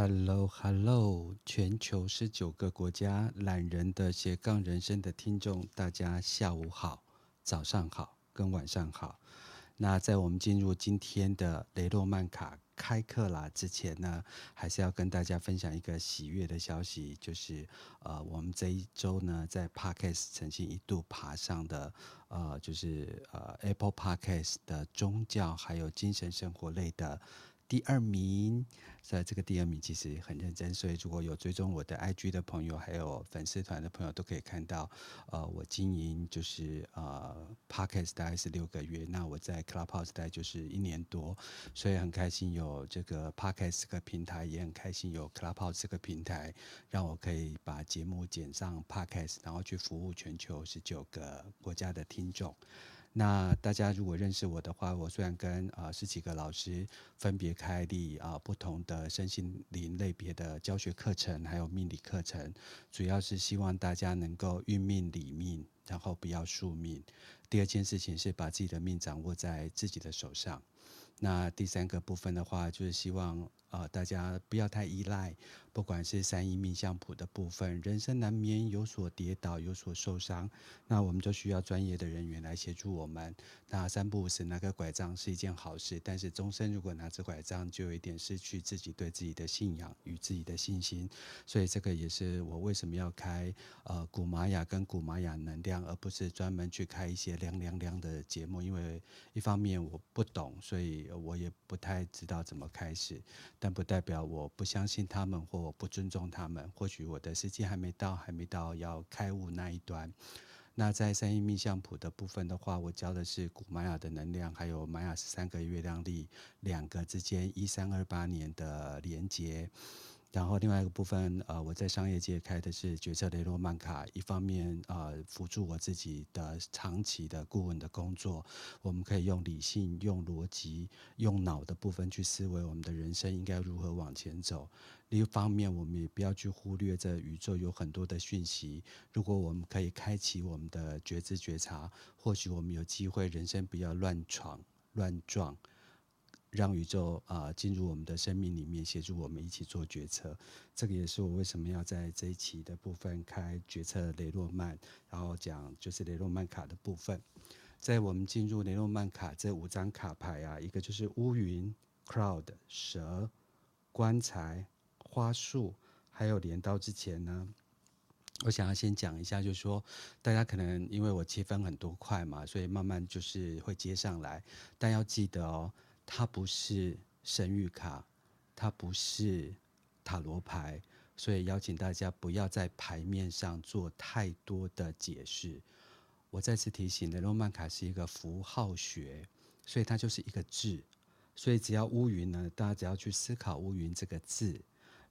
Hello，Hello，全球十九个国家懒人的斜杠人生的听众，大家下午好、早上好跟晚上好。那在我们进入今天的雷诺曼卡开课啦之前呢，还是要跟大家分享一个喜悦的消息，就是呃，我们这一周呢，在 Podcast 曾经一度爬上的呃，就是呃 Apple Podcast 的宗教还有精神生活类的。第二名，在这个第二名其实很认真，所以如果有追踪我的 IG 的朋友，还有粉丝团的朋友，都可以看到，呃，我经营就是呃 Podcast 大概是六个月，那我在 Clubhouse 大概就是一年多，所以很开心有这个 Podcast 这个平台，也很开心有 Clubhouse 这个平台，让我可以把节目剪上 Podcast，然后去服务全球十九个国家的听众。那大家如果认识我的话，我虽然跟啊、十几个老师分别开立啊、不同的身心灵类别的教学课程，还有命理课程，主要是希望大家能够运命理命，然后不要宿命。第二件事情是把自己的命掌握在自己的手上。那第三个部分的话，就是希望。啊、呃，大家不要太依赖，不管是三一命相谱的部分，人生难免有所跌倒，有所受伤，那我们就需要专业的人员来协助我们。那三不五时拿个拐杖是一件好事，但是终身如果拿着拐杖，就有一点失去自己对自己的信仰与自己的信心。所以这个也是我为什么要开呃古玛雅跟古玛雅能量，而不是专门去开一些亮亮亮的节目，因为一方面我不懂，所以我也不太知道怎么开始。但不代表我不相信他们，或我不尊重他们。或许我的时机还没到，还没到要开悟那一端。那在三一密相谱的部分的话，我教的是古玛雅的能量，还有玛雅十三个月亮历两个之间一三二八年的连接。然后另外一个部分，呃，我在商业界开的是决策雷诺曼卡，一方面呃辅助我自己的长期的顾问的工作，我们可以用理性、用逻辑、用脑的部分去思维我们的人生应该如何往前走。另一方面，我们也不要去忽略这宇宙有很多的讯息，如果我们可以开启我们的觉知觉察，或许我们有机会人生不要乱闯乱撞。让宇宙啊进入我们的生命里面，协助我们一起做决策。这个也是我为什么要在这一期的部分开决策雷诺曼，然后讲就是雷诺曼卡的部分。在我们进入雷诺曼卡这五张卡牌啊，一个就是乌云 （cloud）、蛇、棺材、花束，还有镰刀之前呢，我想要先讲一下，就是说大家可能因为我切分很多块嘛，所以慢慢就是会接上来，但要记得哦。它不是神谕卡，它不是塔罗牌，所以邀请大家不要在牌面上做太多的解释。我再次提醒，雷诺曼卡是一个符号学，所以它就是一个字。所以只要乌云呢，大家只要去思考乌云这个字，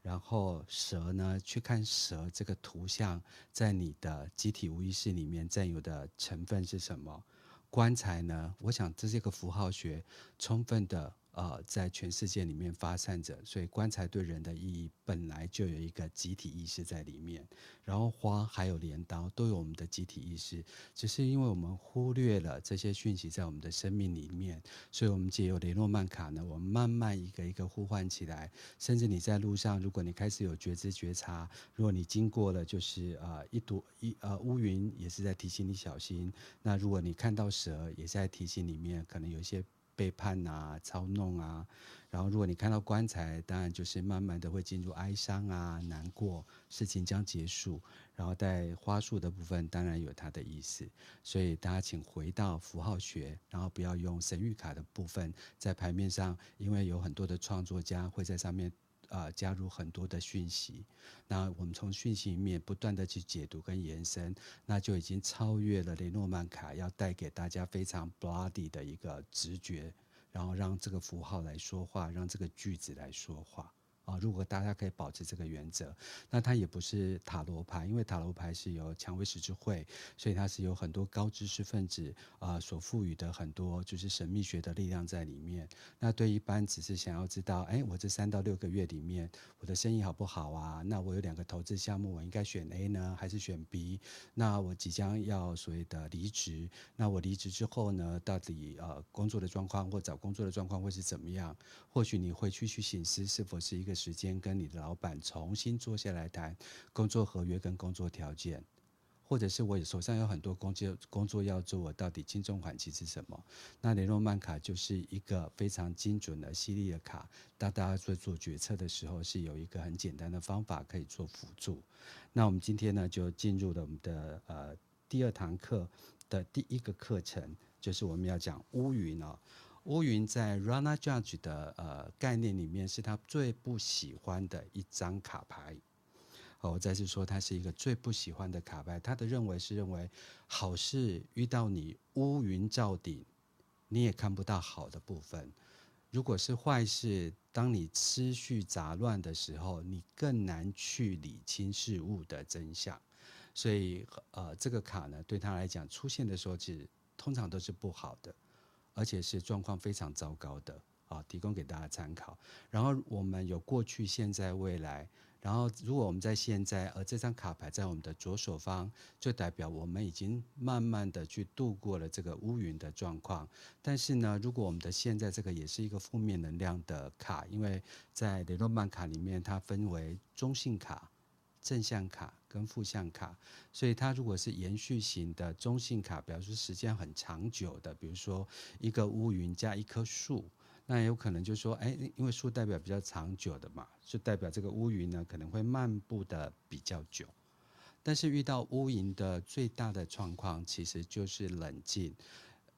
然后蛇呢，去看蛇这个图像，在你的集体无意识里面占有的成分是什么？棺材呢？我想这是一个符号学，充分的。呃，在全世界里面发散着，所以棺材对人的意义本来就有一个集体意识在里面。然后花还有镰刀都有我们的集体意识，只是因为我们忽略了这些讯息在我们的生命里面，所以我们借由雷诺曼卡呢，我们慢慢一个一个呼唤起来。甚至你在路上，如果你开始有觉知觉察，如果你经过了就是呃一朵一呃乌云，也是在提醒你小心。那如果你看到蛇，也是在提醒里面可能有一些。背叛啊，操弄啊，然后如果你看到棺材，当然就是慢慢的会进入哀伤啊，难过，事情将结束。然后在花束的部分，当然有它的意思。所以大家请回到符号学，然后不要用神谕卡的部分在牌面上，因为有很多的创作家会在上面。啊、加入很多的讯息，那我们从讯息里面不断的去解读跟延伸，那就已经超越了雷诺曼卡要带给大家非常 bloody 的一个直觉，然后让这个符号来说话，让这个句子来说话。啊，如果大家可以保持这个原则，那它也不是塔罗牌，因为塔罗牌是由蔷薇十字会，所以它是有很多高知识分子啊、所赋予的很多就是神秘学的力量在里面。那对一般只是想要知道，哎，我这三到六个月里面我的生意好不好啊？那我有两个投资项目，我应该选 A 呢，还是选 B？那我即将要所谓的离职，那我离职之后呢，到底呃工作的状况或找工作的状况会是怎么样？或许你会去去省思是否是一个。时间跟你的老板重新坐下来谈工作合约跟工作条件。或者是我手上有很多工作工作要做，我到底轻重缓急是什么？那雷诺曼卡就是一个非常精准的犀利的卡，当大家在做决策的时候，是有一个很简单的方法可以做辅助。那我们今天呢，就进入了我们的呃第二堂课的第一个课程，就是我们要讲乌云哦。乌云在 Rana Judge 的呃概念里面，是他最不喜欢的一张卡牌。我再次说，他是一个最不喜欢的卡牌。他的认为是认为，好事遇到你乌云罩顶，你也看不到好的部分；如果是坏事，当你思绪杂乱的时候，你更难去理清事物的真相。所以，呃，这个卡呢，对他来讲出现的时候，其实通常都是不好的，而且是状况非常糟糕的啊。提供给大家参考。然后我们有过去、现在、未来。然后，如果我们在现在，而这张卡牌在我们的左手方，就代表我们已经慢慢的去度过了这个乌云的状况。但是呢，如果我们的现在这个也是一个负面能量的卡，因为在雷诺曼卡里面，它分为中性卡、正向卡跟负向卡。所以它如果是延续型的中性卡，表示时间很长久的，比如说一个乌云加一棵树。那有可能就说，哎，因为树代表比较长久的嘛，就代表这个乌云呢可能会漫步的比较久。但是遇到乌云的最大的状况，其实就是冷静。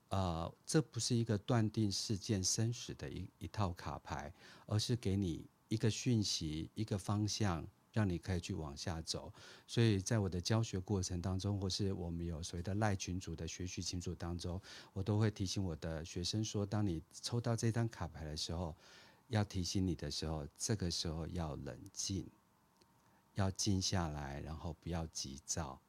呃，这不是一个断定事件生死的一一套卡牌，而是给你一个讯息，一个方向。让你可以去往下走，所以在我的教学过程当中，或是我们有所谓的赖群组的学习群组当中，我都会提醒我的学生说：当你抽到这张卡牌的时候，要提醒你的时候，这个时候要冷静，要静下来，然后不要急躁，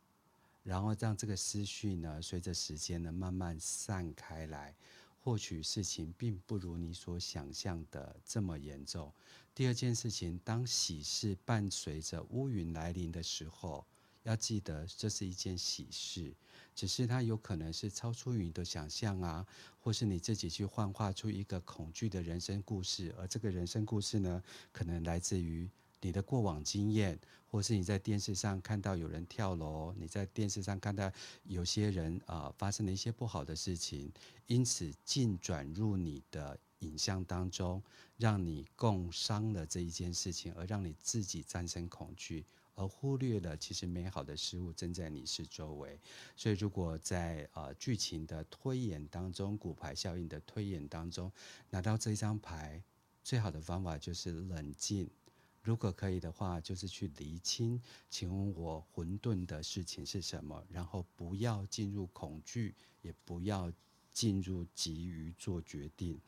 然后让这个思绪呢，随着时间呢慢慢散开来。或许事情并不如你所想象的这么严重。第二件事情，当喜事伴随着乌云来临的时候，要记得这是一件喜事，只是它有可能是超出你的想象啊，或是你自己去幻化出一个恐惧的人生故事，而这个人生故事呢，可能来自于。你的过往经验，或是你在电视上看到有人跳楼，你在电视上看到有些人啊、发生了一些不好的事情，因此进转入你的影像当中，让你共伤了这一件事情，而让你自己战胜恐惧，而忽略了其实美好的事物正在你是周围。所以，如果在呃剧情的推演当中，骨牌效应的推演当中，拿到这张牌，最好的方法就是冷静。如果可以的话，就是去厘清，请问我混沌的事情是什么？然后不要进入恐惧，也不要进入急于做决定。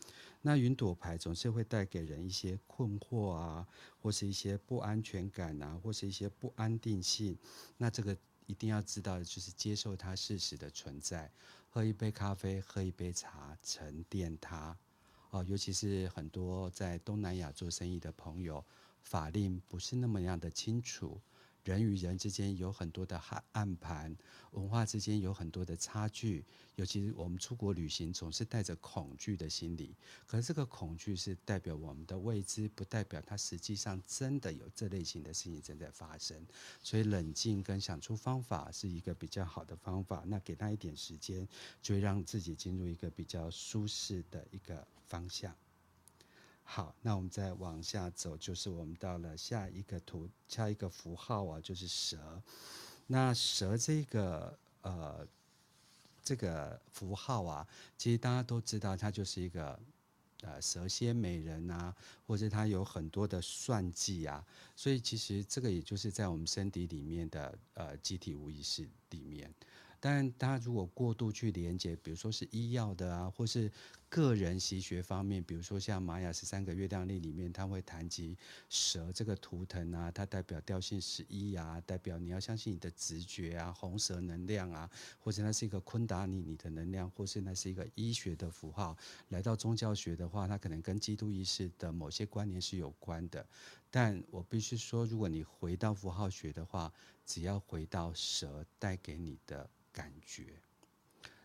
那云朵牌总是会带给人一些困惑啊，或是一些不安全感啊，或是一些不安定性。那这个一定要知道就是接受它事实的存在，喝一杯咖啡，喝一杯茶，沉淀它。哦，尤其是很多在东南亚做生意的朋友。法令不是那么样的清楚，人与人之间有很多的暗暗盘，文化之间有很多的差距。尤其是我们出国旅行，总是带着恐惧的心理。可是这个恐惧是代表我们的未知，不代表它实际上真的有这类型的事情正在发生。所以冷静跟想出方法是一个比较好的方法。那给他一点时间，就会让自己进入一个比较舒适的一个方向。好，那我们再往下走，就是我们到了下一个图，下一个符号啊，就是蛇。那蛇这个呃这个符号啊，其实大家都知道，它就是一个呃蛇蝎美人啊，或者它有很多的算计啊，所以其实这个也就是在我们身体里面的呃集体无意识里面。但大家如果过度去连接，比如说是医药的啊，或是个人习学方面，比如说像玛雅十三个月亮历里面，它会谈及蛇这个图腾啊，它代表调性十一啊，代表你要相信你的直觉啊，红蛇能量啊，或者那是一个昆达尼你的能量，或是那是一个医学的符号。来到宗教学的话，它可能跟基督意识的某些观念是有关的。但我必须说，如果你回到符号学的话，只要回到蛇带给你的。感觉，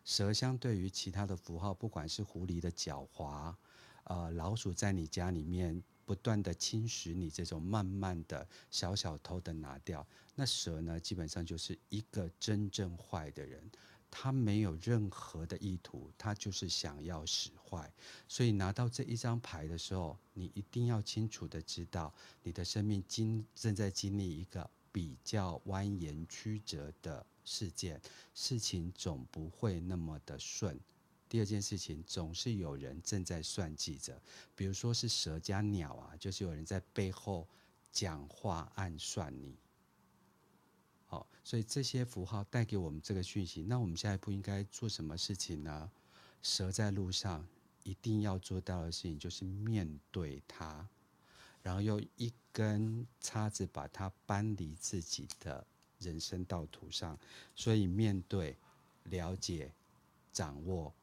蛇相对于其他的符号，不管是狐狸的狡猾，呃，老鼠在你家里面不断的侵蚀你，这种慢慢的小小偷的拿掉。那蛇呢，基本上就是一个真正坏的人，他没有任何的意图，他就是想要使坏。所以拿到这一张牌的时候，你一定要清楚的知道，你的生命经正在经历一个比较蜿蜒曲折的事件，事情总不会那么的顺。第二件事情，总是有人正在算计着，比如说是蛇加鸟啊，就是有人在背后讲话暗算你。好，所以这些符号带给我们这个讯息，那我们下一步应该做什么事情呢？蛇在路上一定要做到的事情就是面对它，然后用一根叉子把它搬离自己的人生道途上。所以面对、了解、掌握。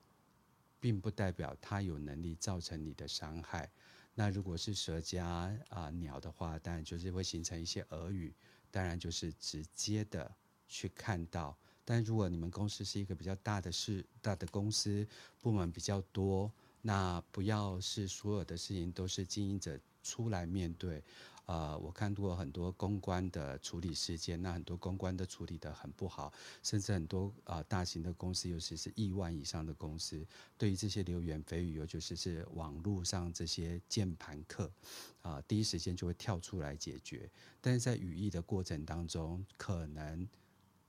并不代表他有能力造成你的伤害。那如果是蛇加啊鸟的话，当然就是会形成一些耳语，当然就是直接的去看到。但如果你们公司是一个比较大的事、大的公司，部门比较多，那不要是所有的事情都是经营者出来面对。呃，我看过很多公关的处理事件，那很多公关都处理得很不好，甚至很多、呃、大型的公司，尤其是亿万以上的公司，对于这些流言蜚语，尤其是网络上这些键盘客，啊、第一时间就会跳出来解决，但是在语义的过程当中，可能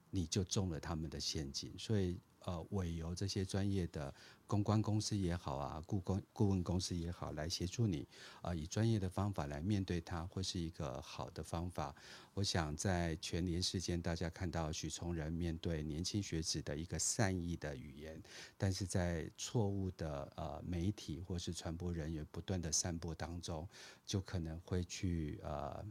你就中了他们的陷阱，所以。呃，委由这些专业的公关公司也好啊，顾公顾问公司也好，来协助你啊、以专业的方法来面对它，会是一个好的方法。我想在全年事件，大家看到许崇仁面对年轻学子的一个善意的语言，但是在错误的呃媒体或是传播人员不断的散播当中，就可能会去呃。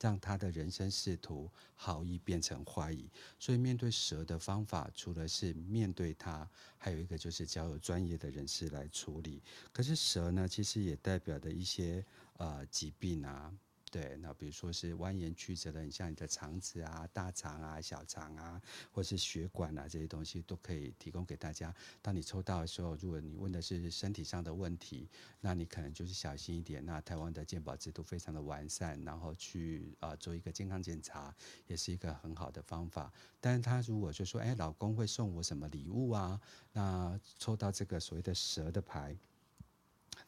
让他的人生仕途好意变成坏意，所以面对蛇的方法，除了是面对它，还有一个就是交由专业的人士来处理。可是蛇呢，其实也代表的一些呃疾病啊。对，那比如说是蜿蜒曲折的，你像你的肠子啊、大肠啊、小肠啊，或是血管啊这些东西，都可以提供给大家。当你抽到的时候，如果你问的是身体上的问题，那你可能就是小心一点。那台湾的健保制度非常的完善，然后去啊、做一个健康检查，也是一个很好的方法。但是他如果就说，哎，老公会送我什么礼物啊？那抽到这个所谓的蛇的牌。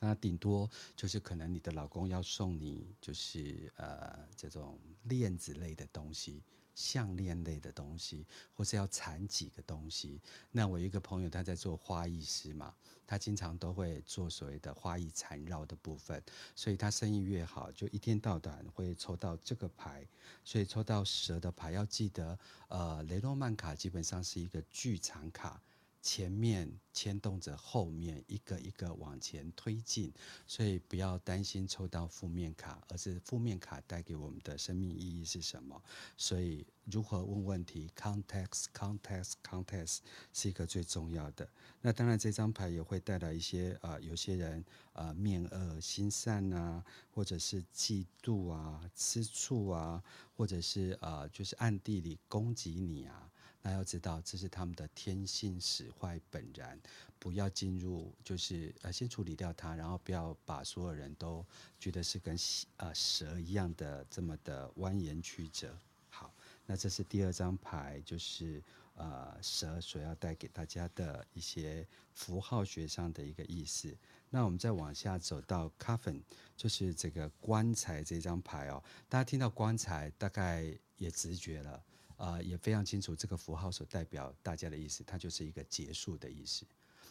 那顶多就是可能你的老公要送你，就是呃这种链子类的东西、项链类的东西，或是要缠几个东西。那我一个朋友他在做花艺师嘛，他经常都会做所谓的花艺缠绕的部分，所以他生意越好，就一天到晚会抽到这个牌。所以抽到蛇的牌，要记得，呃，雷诺曼卡基本上是一个剧场卡。前面牵动着后面一个一个往前推进，所以不要担心抽到负面卡，而是负面卡带给我们的生命意义是什么？所以如何问问题，context，context，context 是一个最重要的。那当然这张牌也会带来一些啊、呃，有些人啊、呃、面恶心善啊，或者是嫉妒啊、吃醋啊，或者是啊、呃、就是暗地里攻击你啊。那要知道，这是他们的天性使坏本然，不要进入，就是呃，先处理掉它，然后不要把所有人都觉得是跟呃蛇一样的这么的蜿蜒曲折。好，那这是第二张牌，就是呃蛇所要带给大家的一些符号学上的一个意思。那我们再往下走到 Coffin，就是这个棺材这张牌哦，大家听到棺材，大概也直觉了。啊、也非常清楚这个符号所代表大家的意思，它就是一个结束的意思，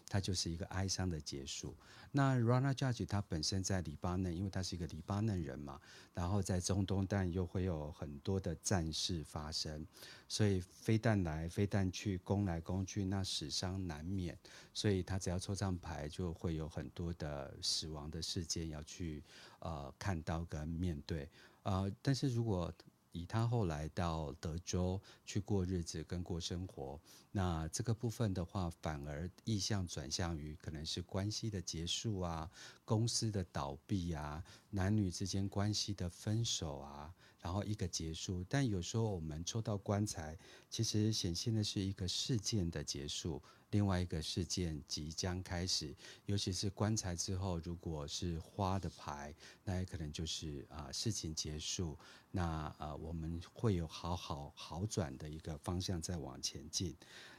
它就是一个哀伤的结束。那 Rana Judge 他本身在黎巴嫩，因为他是一个黎巴嫩人嘛，然后在中东，但又会有很多的战事发生，所以飞弹来飞弹去，攻来攻去，那死伤难免。所以他只要抽张牌，就会有很多的死亡的事件要去呃看到跟面对。呃，但是如果以他后来到德州去过日子跟过生活，那这个部分的话，反而意向转向于可能是关系的结束啊，公司的倒闭啊，男女之间关系的分手啊，然后一个结束。但有时候我们抽到棺材，其实显现的是一个事件的结束。另外一个事件即将开始，尤其是棺材之后，如果是花的牌，那也可能就是啊、事情结束，那呃我们会有好好好转的一个方向再往前进。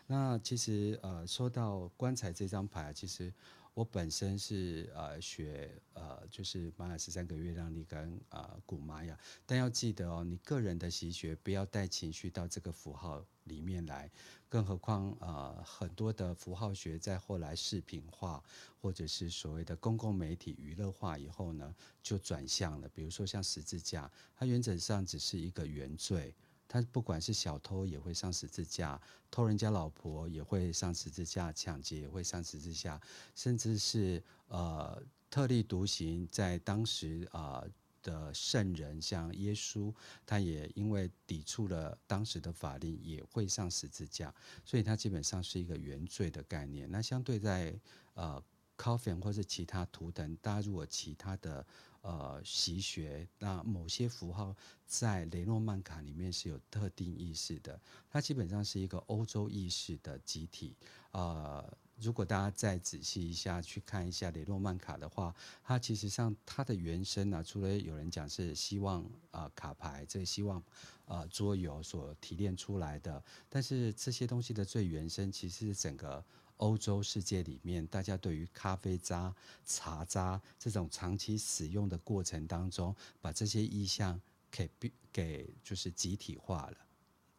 那其实呃说到棺材这张牌，其实我本身是呃学呃就是玛雅十三个月亮历跟呃古玛雅，但要记得哦，你个人的习学不要带情绪到这个符号里面来。更何况，呃，很多的符号学在后来视频化，或者是所谓的公共媒体娱乐化以后呢，就转向了。比如说像十字架，它原则上只是一个原罪，他不管是小偷也会上十字架，偷人家老婆也会上十字架，抢劫也会上十字架，甚至是呃特立独行，在当时啊。呃的圣人像耶稣，他也因为抵触了当时的法令，也会上十字架，所以他基本上是一个原罪的概念。那相对在呃 coffin 或是其他图腾，大家如果其他的呃习学，那某些符号在雷诺曼卡里面是有特定意识的，它基本上是一个欧洲意识的集体，呃。如果大家再仔细一下去看一下雷诺曼卡的话，它其实上它的原生呢、除了有人讲是希望啊、呃、卡牌，这希望啊、呃、桌游所提炼出来的，但是这些东西的最原生，其实是整个欧洲世界里面，大家对于咖啡渣、茶渣这种长期使用的过程当中，把这些意象给给就是集体化了。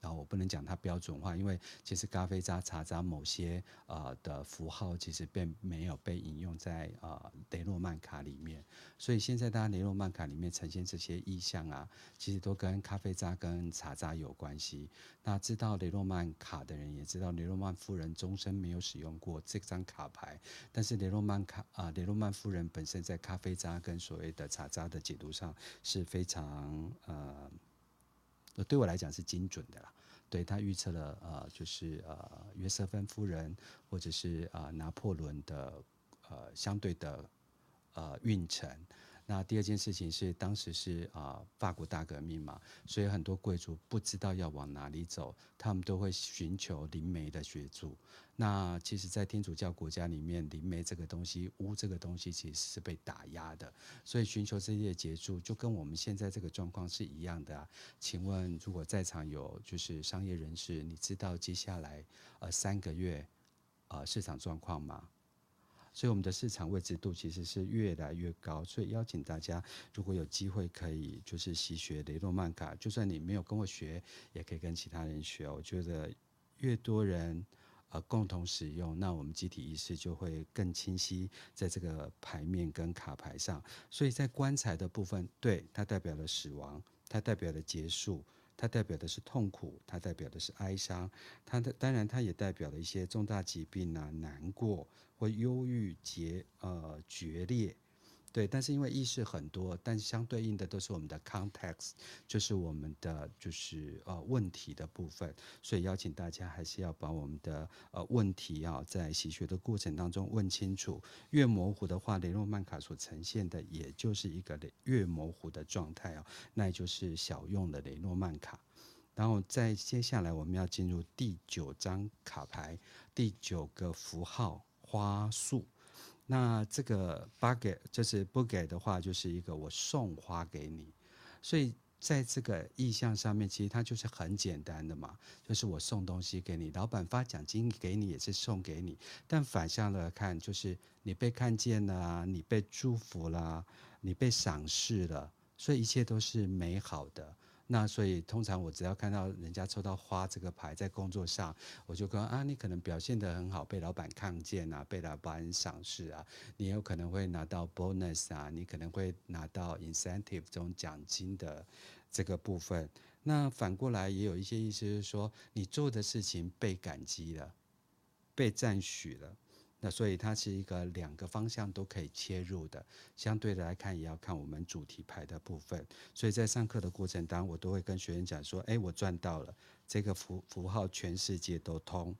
然后我不能讲它标准化，因为其实咖啡渣、茶渣某些呃的符号其实并没有被引用在呃雷诺曼卡里面，所以现在大家雷诺曼卡里面呈现这些意象啊，其实都跟咖啡渣跟茶渣有关系。那知道雷诺曼卡的人也知道，雷诺曼夫人终身没有使用过这张卡牌，但是雷诺曼卡啊、雷诺曼夫人本身在咖啡渣跟所谓的茶渣的解读上是非常呃。对我来讲是精准的啦，对，他预测了呃，就是呃约瑟芬夫人或者是呃拿破仑的呃相对的呃运程。那第二件事情是，当时是啊、呃、法国大革命嘛，所以很多贵族不知道要往哪里走，他们都会寻求灵媒的协助。那其实，在天主教国家里面，灵媒这个东西，巫这个东西其实是被打压的，所以寻求这些协助，就跟我们现在这个状况是一样的啊。请问，如果在场有就是商业人士，你知道接下来呃三个月呃市场状况吗？所以我们的市场位置度其实是越来越高，所以邀请大家，如果有机会可以就是习学雷诺曼卡，就算你没有跟我学，也可以跟其他人学。我觉得越多人呃共同使用，那我们集体意识就会更清晰，在这个牌面跟卡牌上。所以在棺材的部分，对，它代表了死亡，它代表了结束。它代表的是痛苦，它代表的是哀伤，它的当然它也代表了一些重大疾病啊、难过或忧郁、结呃决裂。对，但是因为意识很多，但相对应的都是我们的 context，就是我们的就是呃问题的部分，所以邀请大家还是要把我们的呃问题啊，在习学的过程当中问清楚。越模糊的话，雷诺曼卡所呈现的也就是一个越模糊的状态啊，那就是小用的雷诺曼卡。然后在接下来我们要进入第九张卡牌，第九个符号花束。那这个 bouquet 就是不给的话，就是一个我送花给你，所以在这个意象上面，其实它就是很简单的嘛，就是我送东西给你，老板发奖金给你也是送给你，但反向来看，就是你被看见了，你被祝福了，你被赏识了，所以一切都是美好的。那所以通常我只要看到人家抽到花这个牌在工作上，我就跟啊，你可能表现得很好，被老板看见啊，被老板赏识啊，你有可能会拿到 bonus 啊，你可能会拿到 incentive 这种奖金的这个部分。那反过来也有一些意思是说，你做的事情被感激了，被赞许了。那所以它是一个两个方向都可以切入的，相对的来看也要看我们主题牌的部分。所以在上课的过程当中，我都会跟学员讲说：“哎，我赚到了这个符符号，全世界都通。”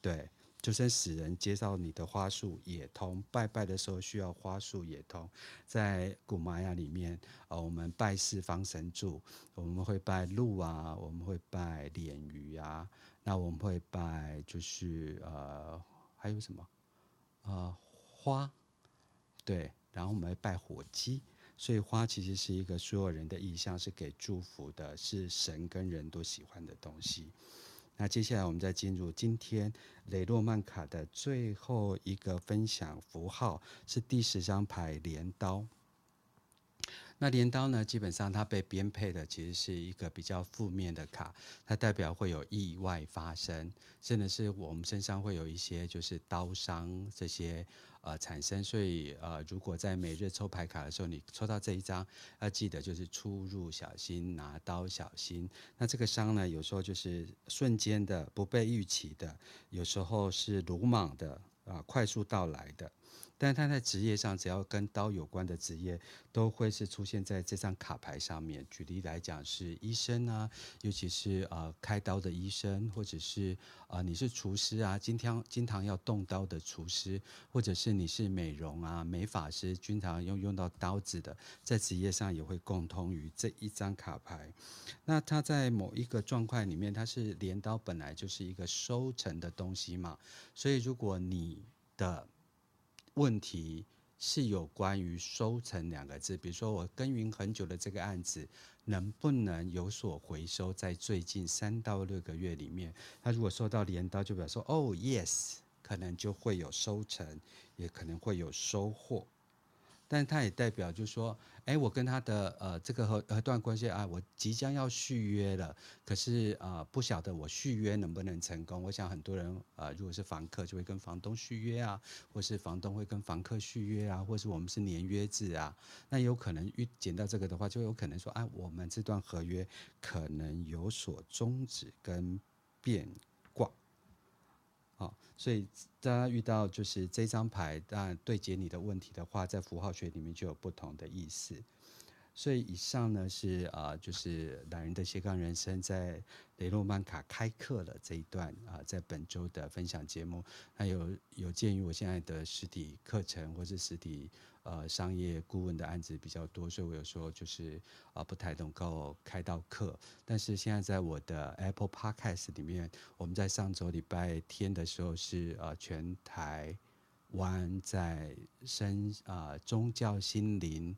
对，就算死人接到你的花束也通，拜拜的时候需要花束也通。在古玛雅里面，呃，我们拜四方神柱，我们会拜鹿啊，我们会拜鲶鱼啊，那我们会拜就是呃还有什么？啊花，对，然后我们会拜火鸡，所以花其实是一个所有人的意象，是给祝福的，是神跟人都喜欢的东西。那接下来我们再进入今天雷诺曼卡的最后一个分享符号，是第十张牌镰刀。那镰刀呢，基本上它被编配的其实是一个比较负面的卡，它代表会有意外发生，甚至是我们身上会有一些就是刀伤这些。呃，产生，所以呃，如果在每日抽牌卡的时候，你抽到这一张，要记得就是出入小心，拿刀小心。那这个伤呢，有时候就是瞬间的，不被预期的，有时候是鲁莽的，啊、快速到来的。但他在职业上，只要跟刀有关的职业，都会是出现在这张卡牌上面。举例来讲，是医生啊，尤其是呃开刀的医生，或者是呃你是厨师啊，经常经常要动刀的厨师，或者是你是美容啊美发师，经常用用到刀子的，在职业上也会共通于这一张卡牌。那它在某一个状况里面，它是镰刀本来就是一个收成的东西嘛，所以如果你的问题是有关于收成两个字，比如说我耕耘很久的这个案子，能不能有所回收？在最近三到六个月里面，他如果收到镰刀，就表示说哦，yes，可能就会有收成，也可能会有收获。但它也代表，就是说，哎，我跟他的呃这个合合段关系啊，我即将要续约了，可是啊、不晓得我续约能不能成功。我想很多人啊、呃，如果是房客，就会跟房东续约啊，或是房东会跟房客续约啊，或是我们是年约制啊，那有可能遇捡到这个的话，就有可能说，啊，我们这段合约可能有所终止跟变。卦，所以大家遇到就是这张牌，当然对接你的问题的话，在符号学里面就有不同的意思。所以以上呢是啊，就是懒人的斜杠人生在雷诺曼卡开课了这一段啊，在本周的分享节目，还有有鉴于我现在的实体课程或是实体呃商业顾问的案子比较多，所以我有时候就是啊不太能够开到课。但是现在在我的 Apple Podcast 里面，我们在上周礼拜天的时候是呃全台湾在生啊宗教心灵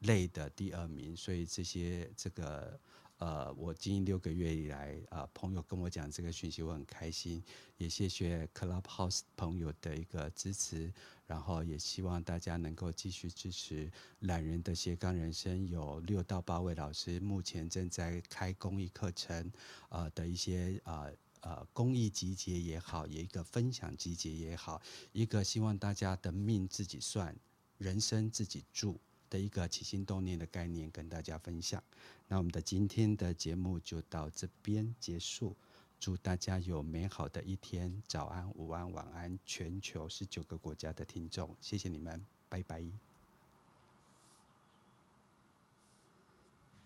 类的第二名，所以这些这个呃，我经营六个月以来啊、朋友跟我讲这个讯息，我很开心，也谢谢 Clubhouse 朋友的一个支持，然后也希望大家能够继续支持懒人的斜杠人生，有六到八位老师目前正在开公益课程，呃的一些呃呃公益集结也好，也一个分享集结也好，一个希望大家的命自己算，人生自己住。的一个起心动念的概念跟大家分享，那我们的今天的节目就到这边结束，祝大家有美好的一天，早安、午安、晚安，全球十九个国家的听众，谢谢你们，拜拜。